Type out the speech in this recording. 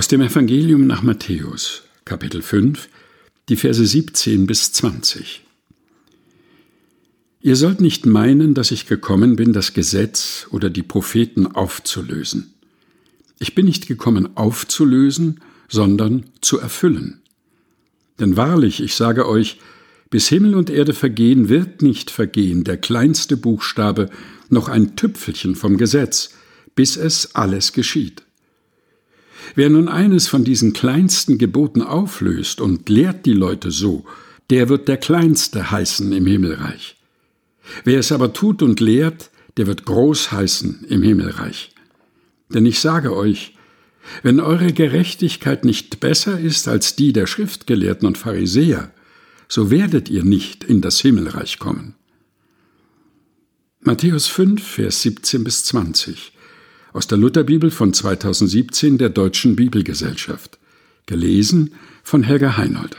Aus dem Evangelium nach Matthäus, Kapitel 5, die Verse 17 bis 20. Ihr sollt nicht meinen, dass ich gekommen bin, das Gesetz oder die Propheten aufzulösen. Ich bin nicht gekommen aufzulösen, sondern zu erfüllen. Denn wahrlich, ich sage euch, bis Himmel und Erde vergehen, wird nicht vergehen der kleinste Buchstabe, noch ein Tüpfelchen vom Gesetz, bis es alles geschieht. Wer nun eines von diesen kleinsten Geboten auflöst und lehrt die Leute so, der wird der Kleinste heißen im Himmelreich. Wer es aber tut und lehrt, der wird groß heißen im Himmelreich. Denn ich sage euch, wenn eure Gerechtigkeit nicht besser ist als die der Schriftgelehrten und Pharisäer, so werdet ihr nicht in das Himmelreich kommen. Matthäus 5, Vers 17 bis 20 aus der Lutherbibel von 2017 der Deutschen Bibelgesellschaft. Gelesen von Helga Heinold.